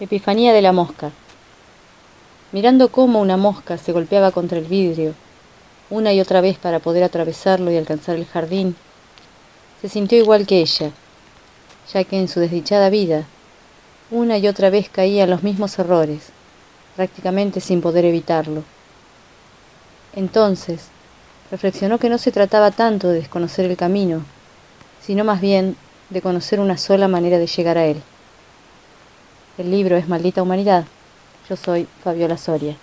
Epifanía de la mosca. Mirando cómo una mosca se golpeaba contra el vidrio, una y otra vez para poder atravesarlo y alcanzar el jardín, se sintió igual que ella, ya que en su desdichada vida, una y otra vez caía en los mismos errores, prácticamente sin poder evitarlo. Entonces, reflexionó que no se trataba tanto de desconocer el camino, sino más bien de conocer una sola manera de llegar a él. El libro es Maldita Humanidad. Yo soy Fabiola Soria.